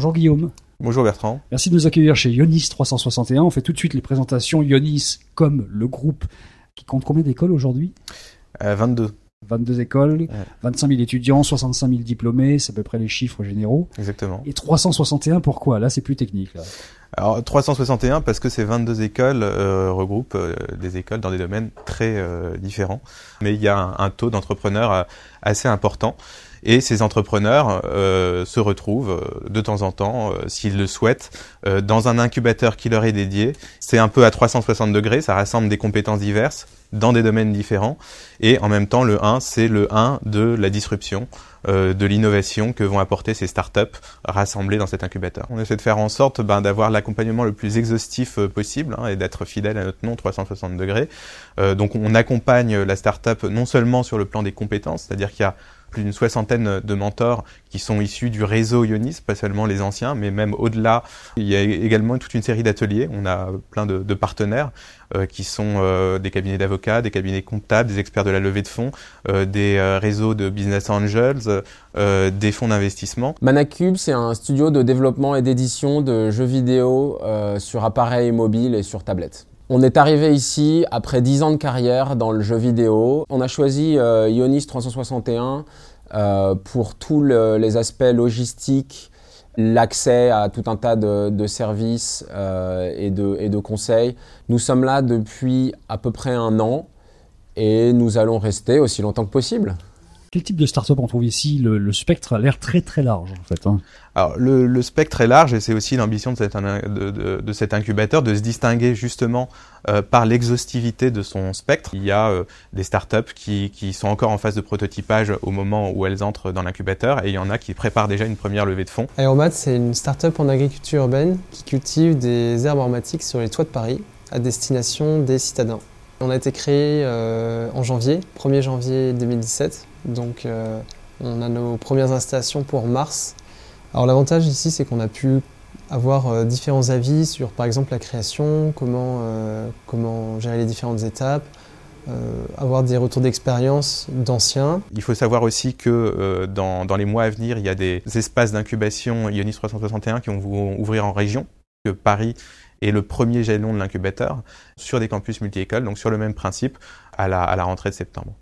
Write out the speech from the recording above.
Bonjour Guillaume. Bonjour Bertrand. Merci de nous accueillir chez Ionis 361. On fait tout de suite les présentations Ionis comme le groupe qui compte combien d'écoles aujourd'hui euh, 22. 22 écoles, 25 000 étudiants, 65 000 diplômés, c'est à peu près les chiffres généraux. Exactement. Et 361 pourquoi? Là c'est plus technique. Là. Alors 361 parce que ces 22 écoles euh, regroupent euh, des écoles dans des domaines très différents. Mais il y a un, un taux d'entrepreneurs assez important. Et ces entrepreneurs euh, se retrouvent euh, de temps en temps, euh, s'ils le souhaitent, euh, dans un incubateur qui leur est dédié. C'est un peu à 360 degrés, ça rassemble des compétences diverses dans des domaines différents. Et en même temps, le 1, c'est le 1 de la disruption, de l'innovation que vont apporter ces startups rassemblées dans cet incubateur. On essaie de faire en sorte ben, d'avoir l'accompagnement le plus exhaustif possible hein, et d'être fidèle à notre nom 360 degrés. Euh, donc on accompagne la startup non seulement sur le plan des compétences, c'est-à-dire qu'il y a plus d'une soixantaine de mentors qui sont issus du réseau Ionis, pas seulement les anciens, mais même au-delà. Il y a également toute une série d'ateliers. On a plein de, partenaires euh, qui sont euh, des cabinets d'avocats, des cabinets comptables, des experts de la levée de fonds, euh, des réseaux de business angels, des fonds d'investissement. Manacube, c'est un studio de développement et d'édition de jeux vidéo sur appareils mobiles et sur tablette. On est arrivé ici après 10 ans de carrière dans le jeu vidéo. On a choisi euh, Ionis 361 euh, pour tous le, les aspects logistiques, l'accès à tout un tas de, services euh, et de conseils. Nous sommes là depuis à peu près un an et nous allons rester aussi longtemps que possible. Quel type de start-up on trouve ici le, le, spectre a l'air très très large en fait. Hein. Alors le, le, spectre est large et c'est aussi l'ambition de, de, de, de, cet incubateur de se distinguer justement euh, par l'exhaustivité de son spectre. Il y a euh, des startups qui, qui sont encore en phase de prototypage au moment où elles entrent dans l'incubateur et il y en a qui préparent déjà une première levée de fonds. Aeromat, c'est une startup en agriculture urbaine qui cultive des herbes aromatiques sur les toits de Paris à destination des citadins. On a été créé euh, en janvier, 1er janvier 2017. Donc euh, on a nos premières installations pour mars. Alors l'avantage ici, c'est qu'on a pu avoir euh, différents avis sur par exemple la création, comment, comment gérer les différentes étapes, avoir des retours d'expérience d'anciens. Il faut savoir aussi que dans, dans, les mois à venir, il y a des espaces d'incubation Ionis 361 qui vont ouvrir en région, que Paris est le premier jalon de l'incubateur sur des campus multi-écoles, donc sur le même principe à la, à la rentrée de septembre.